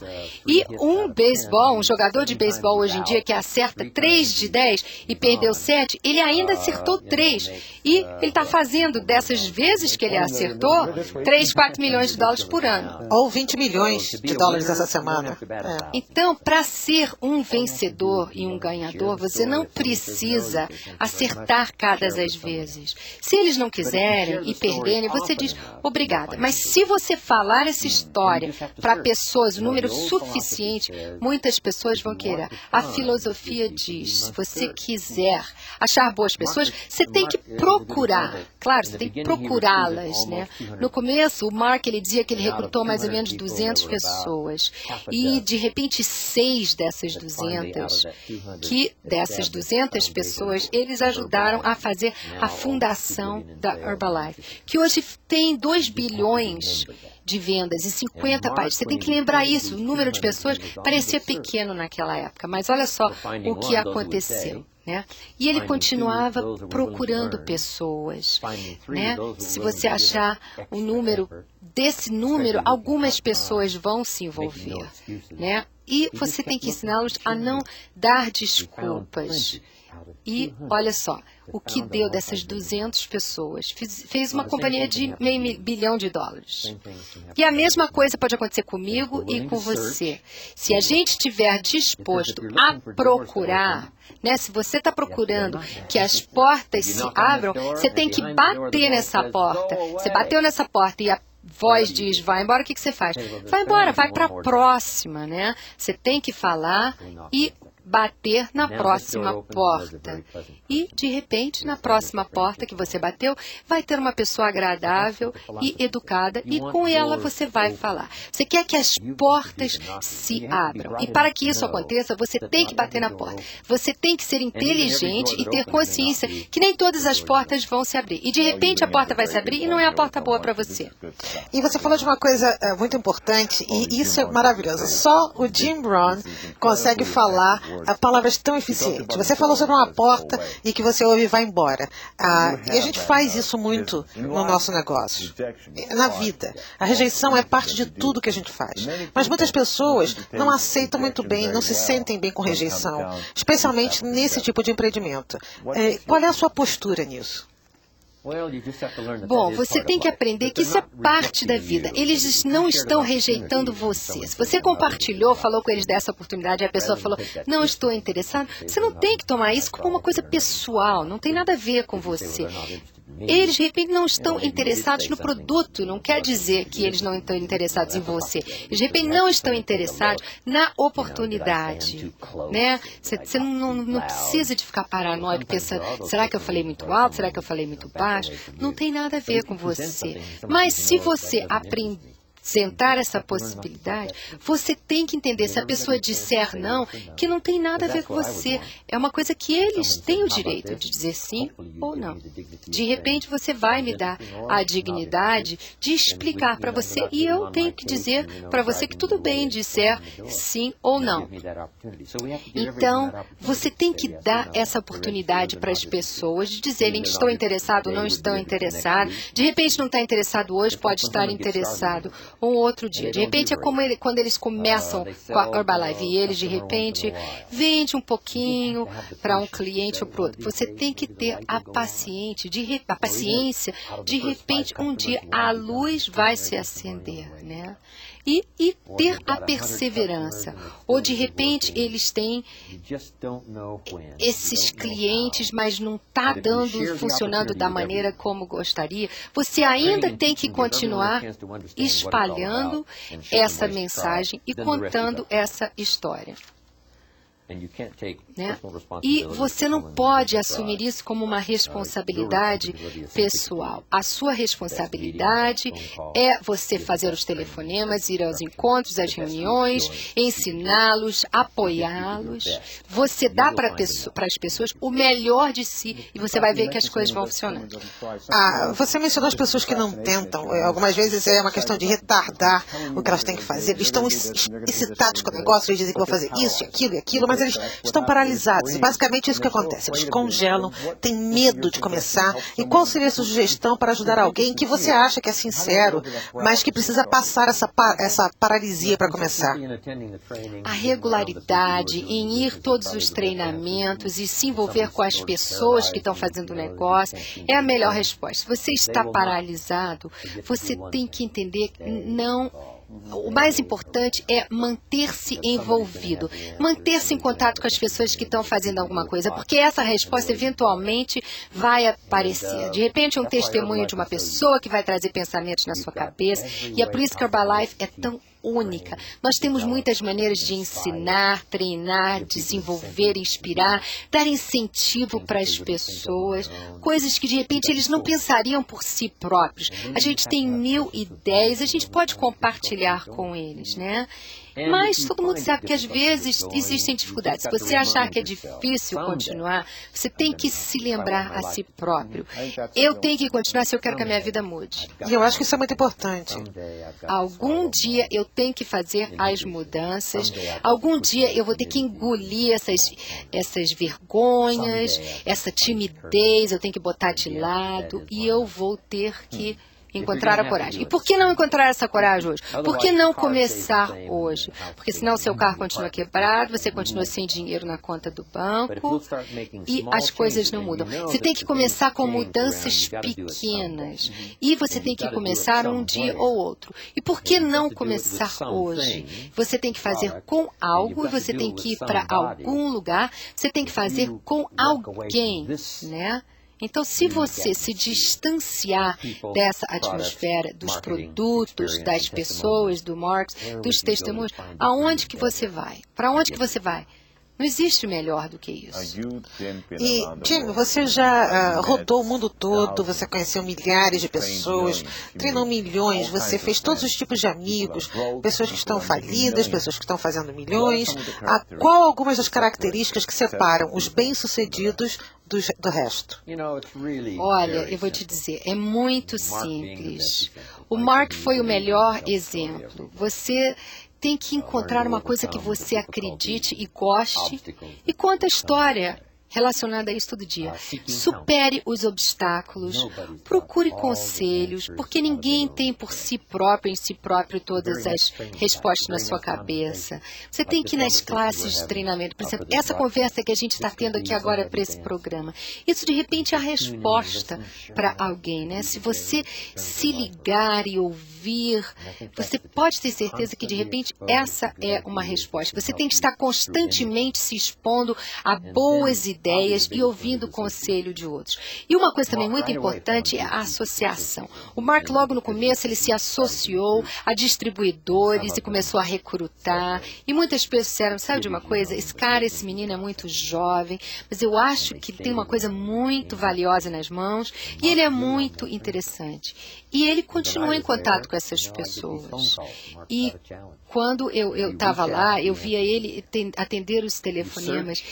E um beisebol, um jogador de beisebol hoje em dia que acerta 3 de 10 e perdeu 7, ele ainda acertou 3. E ele está fazendo dessas vezes que ele acertou 3, 4 milhões de dólares por ano. Ou 20 milhões de dólares essa semana. É. Então, para ser um vencedor e um ganhador, você não precisa acertar cada as vezes. Se eles não quiserem e perderem, você diz obrigada. Mas se você falar essa história para pessoas, um número suficiente, muitas pessoas vão querer. A filosofia diz: se você quiser achar boas pessoas, você tem que procurar. Claro, você tem que procurá-las, né? No começo, o Mark ele dizia que ele recrutou mais ou menos 200 pessoas. e de repente seis dessas 200, que dessas 200 pessoas eles ajudaram a fazer a fundação da Herbalife, que hoje tem 2 bilhões de vendas e 50 países. Você tem que lembrar isso. O número de pessoas parecia pequeno naquela época, mas olha só o que aconteceu. Né? E ele continuava procurando pessoas. Né? Se você achar o número desse número, algumas pessoas vão se envolver. Né? E você tem que ensiná-los a não dar desculpas. E olha só, o que deu dessas 200 pessoas? Fiz, fez uma companhia de meio bilhão de dólares. E a mesma coisa pode acontecer comigo e com você. Se a gente estiver disposto a procurar, né, se você está procurando que as portas se abram, você tem que bater nessa porta. Você bateu nessa porta e a voz diz, vai embora, o que, que você faz? Vai embora, vai para a próxima, né? Você tem que falar e bater na próxima porta. E, de repente, na próxima porta que você bateu, vai ter uma pessoa agradável e educada, e com ela você vai falar. Você quer que as portas se abram. E para que isso aconteça, você tem que bater na porta. Você tem que ser inteligente e ter consciência que nem todas as portas vão se abrir. E, de repente, a porta vai se abrir e não é a porta boa para você. E você falou de uma coisa uh, muito importante, e isso é maravilhoso. Só o Jim Brown consegue falar palavras tão eficientes. Você falou sobre uma porta e que você ouve e vai embora. Ah, e a gente faz isso muito no nosso negócio, na vida. A rejeição é parte de tudo que a gente faz. Mas muitas pessoas não aceitam muito bem, não se sentem bem com rejeição, especialmente nesse tipo de empreendimento. É, qual é a sua postura nisso? Bom, você tem que aprender que isso é parte da vida. Eles não estão rejeitando você. Se você compartilhou, falou com eles dessa oportunidade, e a pessoa falou, não estou interessado, você não tem que tomar isso como uma coisa pessoal, não tem nada a ver com você. Eles, de repente, não estão interessados no produto, não quer dizer que eles não estão interessados em você. Eles, de repente, não estão interessados na oportunidade. Né? Você, você não, não, precisa de ficar paranoico pensando, será que eu falei muito alto? Será que eu falei muito baixo? Não tem nada a ver com você. Mas se você aprender apresentar essa possibilidade, você tem que entender, se a pessoa disser não, que não tem nada a ver com você. É uma coisa que eles têm o direito de dizer sim ou não. De repente, você vai me dar a dignidade de explicar para você e eu tenho que dizer para você que tudo bem disser sim ou não. Então, você tem que dar essa oportunidade para as pessoas de dizerem que estão interessados ou não estão interessados. De repente, não está interessado hoje, pode estar interessado um outro dia. De repente, é como ele, quando eles começam com a Herbalife e eles, de repente, vende um pouquinho para um cliente ou para outro. Você tem que ter a, paciente, de, a paciência. De repente, um dia a luz vai se acender, né? E, e ter a perseverança. Ou de repente eles têm esses clientes, mas não está dando, funcionando da maneira como gostaria. Você ainda tem que continuar espalhando essa mensagem e contando essa história. Né? E você não pode assumir isso como uma responsabilidade pessoal. A sua responsabilidade é você fazer os telefonemas, ir aos encontros, às reuniões, ensiná-los, apoiá-los. Você dá para as pessoas o melhor de si e você vai ver que as coisas vão funcionando. Ah, você mencionou as pessoas que não tentam. É, algumas vezes é uma questão de retardar o que elas têm que fazer. Estão excitados com o negócio, eles dizem que vão fazer isso, aquilo e aquilo, mas mas eles estão paralisados. E basicamente é isso que acontece. Eles congelam, têm medo de começar. E qual seria a sua sugestão para ajudar alguém que você acha que é sincero, mas que precisa passar essa, essa paralisia para começar? A regularidade em ir todos os treinamentos e se envolver com as pessoas que estão fazendo o negócio é a melhor resposta. Se você está paralisado, você tem que entender que não o mais importante é manter-se envolvido, manter-se em contato com as pessoas que estão fazendo alguma coisa, porque essa resposta eventualmente vai aparecer. De repente, um testemunho de uma pessoa que vai trazer pensamentos na sua cabeça, e é por isso que Herbalife é tão única. Nós temos muitas maneiras de ensinar, treinar, desenvolver, inspirar, dar incentivo para as pessoas, coisas que de repente eles não pensariam por si próprios. A gente tem mil ideias, a gente pode compartilhar com eles, né? Mas todo mundo sabe que às vezes existem dificuldades. Se você achar que é difícil continuar, você tem que se lembrar a si próprio. Eu tenho que continuar se eu quero que a minha vida mude. E eu acho que isso é muito importante. Algum dia eu tenho que fazer as mudanças. Algum dia eu vou ter que engolir essas, essas vergonhas, essa timidez, eu tenho que botar de lado e eu vou ter que encontrar a coragem. E por que não encontrar essa coragem hoje? Por que não começar hoje? Porque senão seu carro continua quebrado, você continua sem dinheiro na conta do banco e as coisas não mudam. Você tem que começar com mudanças pequenas e você tem que começar um dia ou outro. E por que não começar hoje? Você tem que fazer com algo você tem que ir para algum lugar, você tem que fazer com alguém, né? Então, se você se distanciar dessa atmosfera, dos produtos, das pessoas, do Marx, dos testemunhos, aonde que você vai? Para onde que você vai? Não existe melhor do que isso. E, Jim, você já uh, rodou o mundo todo, você conheceu milhares de pessoas, treinou milhões, você fez todos os tipos de amigos, pessoas que estão falidas, pessoas que estão fazendo milhões. Ah, qual algumas das características que separam os bem-sucedidos do, do resto? Olha, eu vou te dizer, é muito simples. O Mark foi o melhor exemplo. Você tem que encontrar uma coisa que você acredite e goste e conta a história relacionada a isso todo dia. Supere os obstáculos, procure conselhos, porque ninguém tem por si próprio, em si próprio, todas as respostas na sua cabeça. Você tem que ir nas classes de treinamento, por exemplo, essa conversa que a gente está tendo aqui agora para esse programa. Isso, de repente, é a resposta para alguém, né? Se você se ligar e ouvir, você pode ter certeza que, de repente, essa é uma resposta. Você tem que estar constantemente se expondo a boas ideias ideias e ouvindo o conselho de outros. E uma coisa também muito importante é a associação. O Mark, logo no começo, ele se associou a distribuidores e começou a recrutar. E muitas pessoas disseram: sabe de uma coisa? Esse cara, esse menino é muito jovem, mas eu acho que tem uma coisa muito valiosa nas mãos e ele é muito interessante. E ele continuou em contato com essas pessoas. E quando eu estava lá, eu via ele atender os telefonemas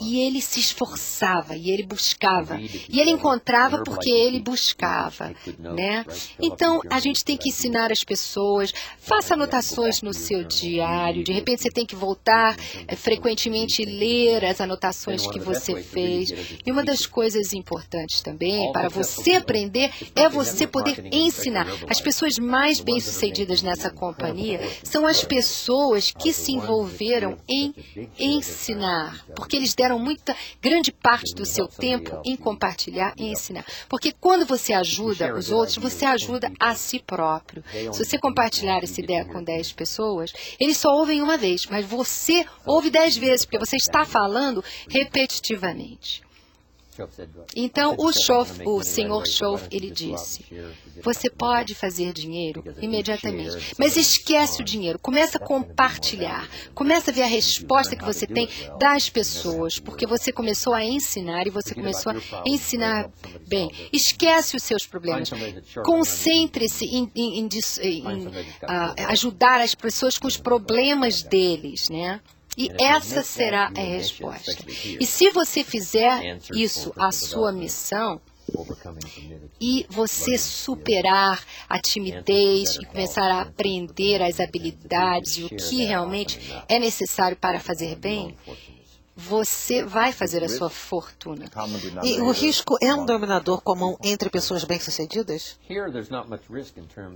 e ele se esforçava e ele buscava. E ele encontrava porque ele buscava, né? Então, a gente tem que ensinar as pessoas, faça anotações no seu diário, de repente você tem que voltar é, frequentemente ler as anotações que você fez. E uma das coisas importantes também para você aprender é você poder ensinar. As pessoas mais bem-sucedidas nessa companhia são as pessoas que se envolveram em ensinar, porque eles deram muita grande parte do seu tempo em compartilhar e ensinar. Porque quando você ajuda os outros, você ajuda a si próprio. Se você compartilhar essa ideia com 10 pessoas, eles só ouvem uma vez, mas você ouve 10 vezes, porque você está falando repetitivamente. Então o, Schof, o senhor Schof, ele disse, você pode fazer dinheiro imediatamente, mas esquece o dinheiro, começa a compartilhar, começa a ver a resposta que você tem das pessoas, porque você começou a ensinar e você começou a ensinar bem. Esquece os seus problemas, concentre-se em, em, em, em uh, ajudar as pessoas com os problemas deles, né? E essa será a resposta. E se você fizer isso a sua missão, e você superar a timidez e começar a aprender as habilidades e o que realmente é necessário para fazer bem, você vai fazer a sua fortuna. E o risco é um denominador comum entre pessoas bem-sucedidas?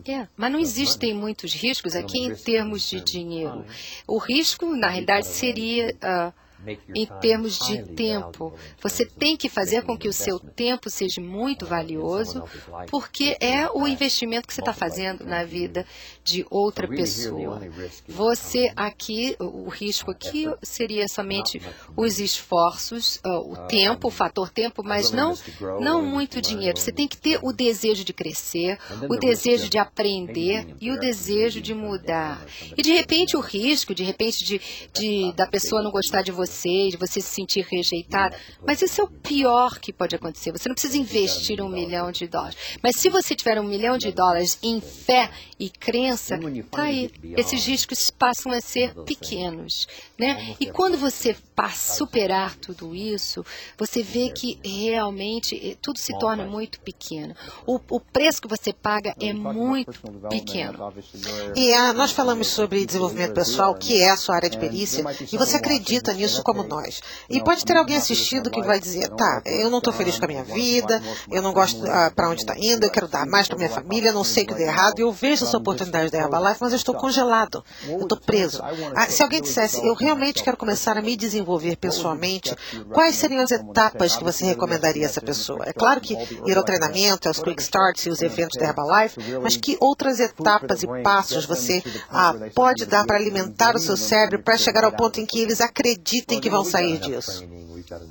É, mas não existem muitos riscos aqui em termos de dinheiro. O risco, na realidade, seria. Uh, em termos de tempo. Você tem que fazer com que o seu tempo seja muito valioso, porque é o investimento que você está fazendo na vida de outra pessoa. Você aqui, o risco aqui seria somente os esforços, ah, o tempo, o fator tempo, mas não, não muito dinheiro. Você tem que ter o desejo de crescer, o desejo de aprender e o desejo de mudar. E de repente o risco, de repente de, de da pessoa não gostar de você você, de você se sentir rejeitado. Mas isso é o pior que pode acontecer. Você não precisa investir um milhão de dólares. Mas se você tiver um milhão de dólares em fé e crença, tá aí. Esses riscos passam a ser pequenos. Né? E quando você superar tudo isso, você vê que realmente eh, tudo se torna muito pequeno. O, o preço que você paga é muito pequeno. E ah, nós falamos sobre desenvolvimento pessoal, que é a sua área de perícia, e você acredita nisso como nós. E pode ter alguém assistindo que vai dizer, tá, eu não estou feliz com a minha vida, eu não gosto ah, para onde está indo, eu quero dar mais para minha família, não sei o que der errado, eu vejo essa oportunidade da Herbalife, mas eu estou congelado, eu estou preso. Ah, se alguém dissesse, eu realmente quero começar a me desenvolver pessoalmente, quais seriam as etapas que você recomendaria a essa pessoa? É claro que ir ao treinamento, aos quick starts e os eventos da Herbalife, mas que outras etapas e passos você ah, pode dar para alimentar o seu cérebro para chegar ao ponto em que eles acreditem tem que vão sair disso?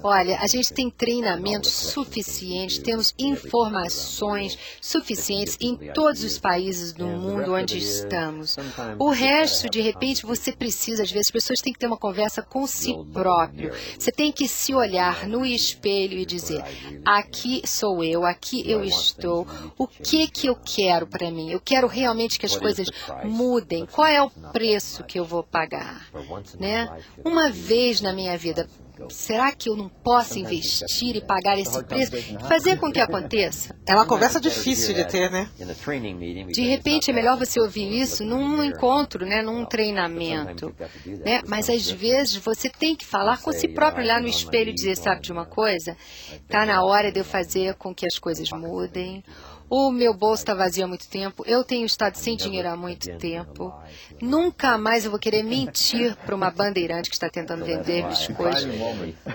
Olha, a gente tem treinamento suficiente, temos informações suficientes em todos os países do mundo onde estamos. O resto, de repente, você precisa, às vezes, as pessoas têm que ter uma conversa com si próprio. Você tem que se olhar no espelho e dizer: aqui sou eu, aqui eu estou. O que que eu quero para mim? Eu quero realmente que as coisas mudem. Qual é o preço que eu vou pagar? Né? Uma vez na minha vida, será que eu não posso investir e pagar esse preço? fazer com que aconteça? <laughs> É uma conversa difícil de ter, né? De repente é melhor você ouvir isso num encontro, né, num treinamento, né? Mas às vezes você tem que falar com si próprio, olhar no espelho e dizer, sabe de uma coisa? Está na hora de eu fazer com que as coisas mudem O meu bolso está vazio há muito tempo. Eu tenho estado sem dinheiro há muito tempo. Nunca mais eu vou querer mentir para uma bandeirante que está tentando vender biscoitos.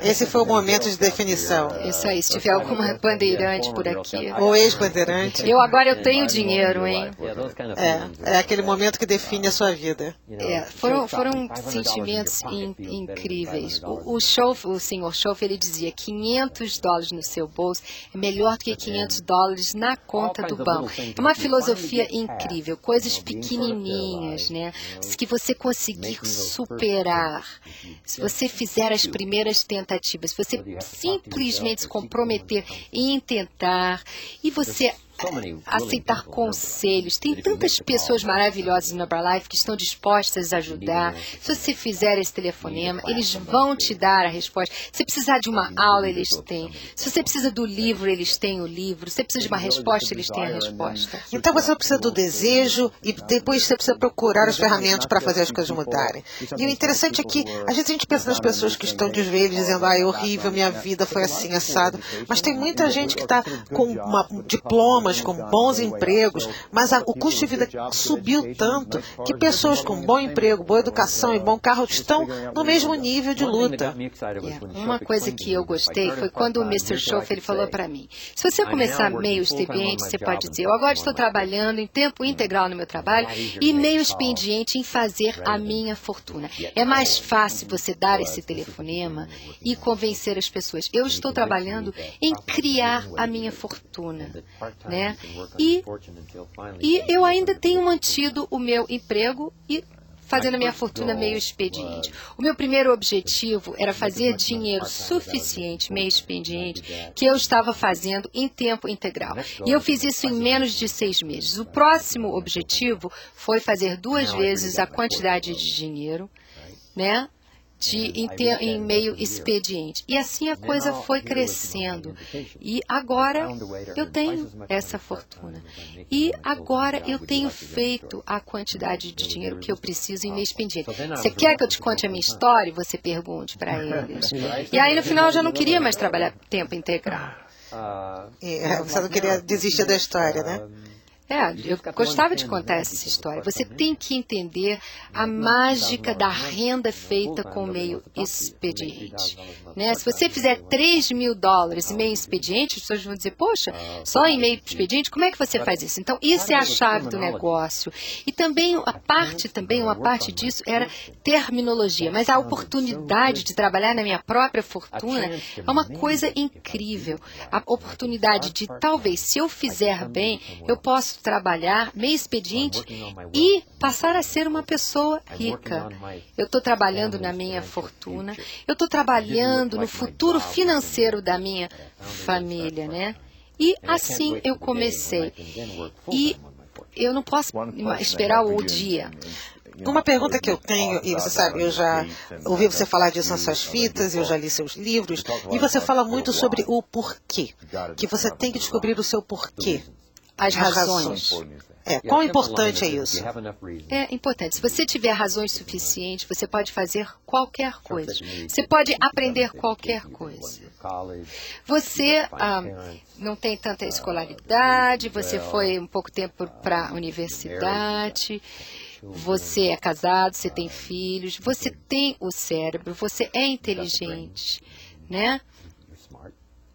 Esse foi o momento de definição. Isso aí, se tiver alguma bandeirante por aqui. Ou ex-bandeirante. Eu agora eu tenho dinheiro, hein? É, é aquele momento que define a sua vida. É, foram, foram sentimentos in, incríveis. O, o show, o senhor Schoff, ele dizia 500 dólares no seu bolso é melhor do que 500 dólares na conta do banco. É uma filosofia incrível, coisas pequenininhas, né? Que você conseguir superar, se você fizer as primeiras tentativas, se você simplesmente se comprometer em tentar e você aceitar conselhos. Tem tantas pessoas maravilhosas no Herbalife que estão dispostas a ajudar. Se você fizer esse telefonema, eles vão te dar a resposta. Se precisar de uma aula, eles têm. Se você precisa do livro, eles têm o livro. Se você precisa de uma resposta, eles têm a resposta. Então você precisa do desejo e depois você precisa procurar as ferramentas para fazer as coisas mudarem. E o interessante é que às vezes a gente pensa nas pessoas que estão de joelhos dizendo, ah, é horrível, minha vida foi assim, assado. Mas tem muita gente que está com uma, diploma com bons empregos, mas a, o custo de vida subiu tanto que pessoas com bom emprego, boa educação e bom carro estão no mesmo nível de luta. Yeah. Uma coisa que eu gostei foi quando o Mr. Schoff ele falou para mim: se você começar meio expediente, você pode dizer, eu agora estou trabalhando em tempo integral no meu trabalho e meio expediente em fazer a minha fortuna. É mais fácil você dar esse telefonema e convencer as pessoas. Eu estou trabalhando em criar a minha fortuna, né? Né? E, e eu ainda tenho mantido o meu emprego e fazendo a minha fortuna meio expediente. O meu primeiro objetivo era fazer dinheiro suficiente, meio expediente, que eu estava fazendo em tempo integral. E eu fiz isso em menos de seis meses. O próximo objetivo foi fazer duas vezes a quantidade de dinheiro, né? De, em, ter, em meio expediente. E assim a coisa foi crescendo. E agora eu tenho essa fortuna. E agora eu tenho feito a quantidade de dinheiro que eu preciso em meio expediente. Você quer que eu te conte a minha história? Você pergunte para <laughs> eles. E aí no final eu já não queria mais trabalhar tempo integral. É, você não queria desistir da história, né? É, eu gostava de contar essa história. Você tem que entender a mágica da renda feita com meio expediente. Né? Se você fizer 3 mil dólares em meio expediente, as pessoas vão dizer, poxa, só em meio expediente, como é que você faz isso? Então, isso é a chave do negócio. E também, a parte, também, uma parte disso era terminologia. Mas a oportunidade de trabalhar na minha própria fortuna é uma coisa incrível. A oportunidade de, talvez, se eu fizer bem, eu posso trabalhar meio expediente e passar a ser uma pessoa rica. Eu estou trabalhando na minha fortuna, eu estou trabalhando no futuro financeiro da minha família, né? E assim eu comecei. E eu não posso esperar o dia. Uma pergunta que eu tenho, e você sabe, eu já ouvi você falar disso nas suas fitas, eu já li seus livros, e você fala muito sobre o porquê, que você tem que descobrir o seu porquê as razões. É, quão importante é isso? É importante. Se você tiver razões suficientes, você pode fazer qualquer coisa. Você pode aprender qualquer coisa. Você ah, não tem tanta escolaridade, você foi um pouco tempo para a universidade, você é casado, você tem filhos, você tem o cérebro, você é inteligente, né?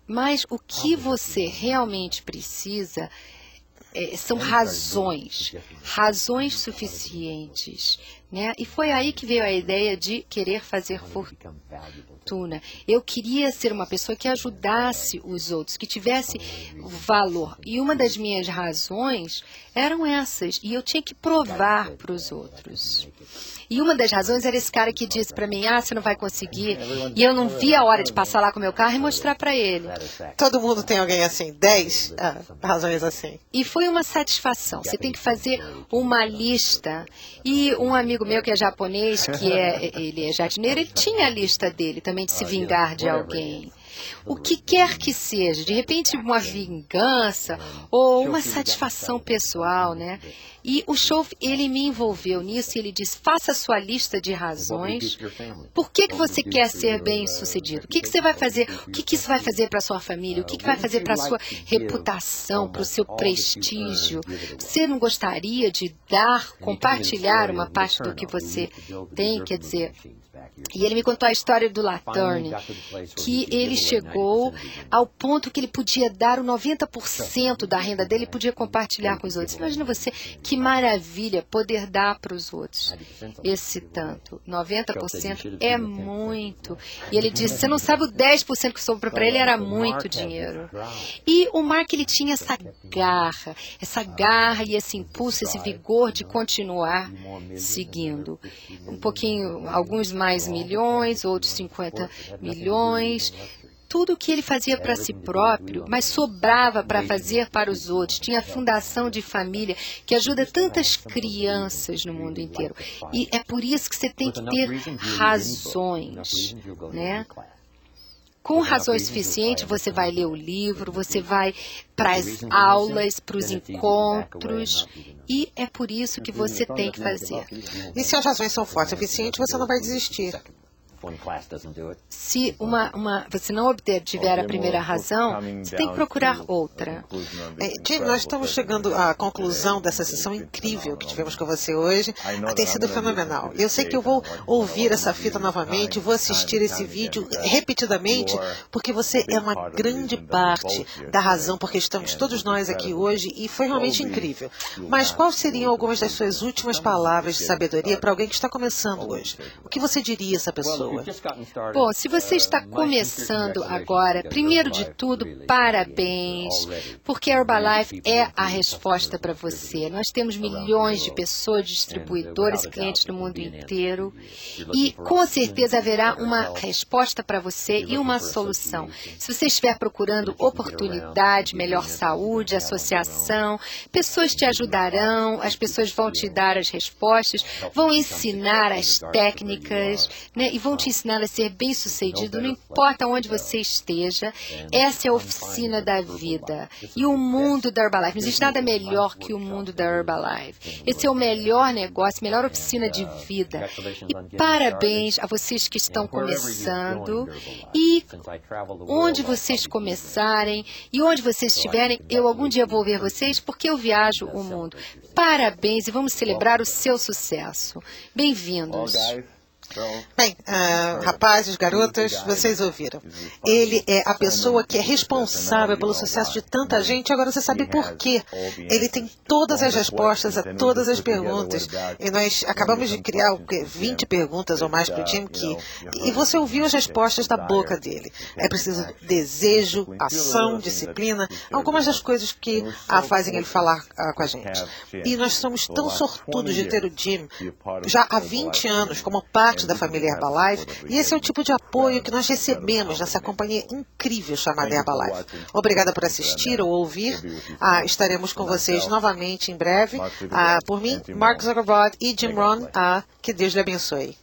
Mas o que você realmente precisa são razões, razões suficientes. Né? E foi aí que veio a ideia de querer fazer fortuna. Eu queria ser uma pessoa que ajudasse os outros, que tivesse valor. E uma das minhas razões eram essas. E eu tinha que provar para os outros. E uma das razões era esse cara que disse para mim: ah, você não vai conseguir. E eu não vi a hora de passar lá com o meu carro e mostrar para ele. Todo mundo tem alguém assim, dez ah, razões assim. E foi uma satisfação. Você tem que fazer uma lista. E um amigo meu que é japonês, que é <laughs> ele é jardineiro, ele tinha a lista dele também de se vingar de alguém. o que quer que seja, de repente uma vingança ou uma satisfação pessoal, né? E o show, ele me envolveu nisso e ele disse, faça a sua lista de razões. Por que, que você quer ser bem sucedido? O que, que você vai fazer? O que, que isso vai fazer para a sua família? O que, que vai fazer para a sua reputação, para o seu prestígio? Você não gostaria de dar, compartilhar uma parte do que você tem? Quer dizer, e ele me contou a história do Laturne, que ele chegou ao ponto que ele podia dar o 90% da renda dele e podia compartilhar com os outros. Imagina você, que maravilha poder dar para os outros esse tanto. 90% é muito. E ele disse, você não sabe o 10% que sobrou para ele, era muito dinheiro. E o Mark, ele tinha essa garra, essa garra e esse impulso, esse vigor de continuar seguindo. Um pouquinho, alguns mais milhões, outros 50 milhões. Tudo que ele fazia para si próprio, mas sobrava para fazer para os outros. Tinha a fundação de família que ajuda tantas crianças no mundo inteiro. E é por isso que você tem que ter razões, né? Com razões suficientes, você vai ler o livro, você vai para as aulas, para os encontros, e é por isso que você tem que fazer. E se as razões são fortes o suficiente, você não vai desistir. Se uma, uma, você não obtiver a primeira razão, você tem que procurar outra. É, Jim, nós estamos chegando à conclusão dessa sessão incrível que tivemos com você hoje. Tem sido fenomenal. Eu sei que eu vou ouvir essa fita novamente, vou assistir esse vídeo repetidamente, porque você é uma grande parte da razão porque estamos todos nós aqui hoje e foi realmente incrível. Mas quais seriam algumas das suas últimas palavras de sabedoria para alguém que está começando hoje? O que você diria a essa pessoa? Bom, se você está começando agora, primeiro de tudo, parabéns, porque a Herbalife é a resposta para você. Nós temos milhões de pessoas, distribuidores, clientes no mundo inteiro, e com certeza haverá uma resposta para você e uma solução. Se você estiver procurando oportunidade, melhor saúde, associação, pessoas te ajudarão, as pessoas vão te dar as respostas, vão ensinar as técnicas, né, e vão te ensinar a ser bem-sucedido, não importa onde você esteja. Essa é a oficina da vida. E o mundo da Herbalife. Não existe nada melhor que o mundo da Herbalife. Esse é o melhor negócio, melhor oficina de vida. E parabéns a vocês que estão começando. E onde vocês começarem e onde vocês estiverem, eu algum dia vou ver vocês porque eu viajo o mundo. Parabéns e vamos celebrar o seu sucesso. Bem-vindos. Bem, uh, rapazes, garotas, vocês ouviram. Ele é a pessoa que é responsável pelo sucesso de tanta gente. Agora você sabe por quê. Ele tem todas as respostas a todas as perguntas. E nós acabamos de criar 20 perguntas ou mais para o Jim. E você ouviu as respostas da boca dele. É preciso desejo, ação, disciplina, algumas das coisas que a fazem ele falar uh, com a gente. E nós somos tão sortudos de ter o Jim já há 20 anos como parte parte da família Herbalife e esse é o tipo de apoio que nós recebemos nessa companhia incrível chamada Herbalife. Obrigada por assistir ou ouvir. Ah, estaremos com vocês novamente em breve. Ah, por mim, Mark Zuckerberg e Jim Ron. Ah, que Deus lhe abençoe.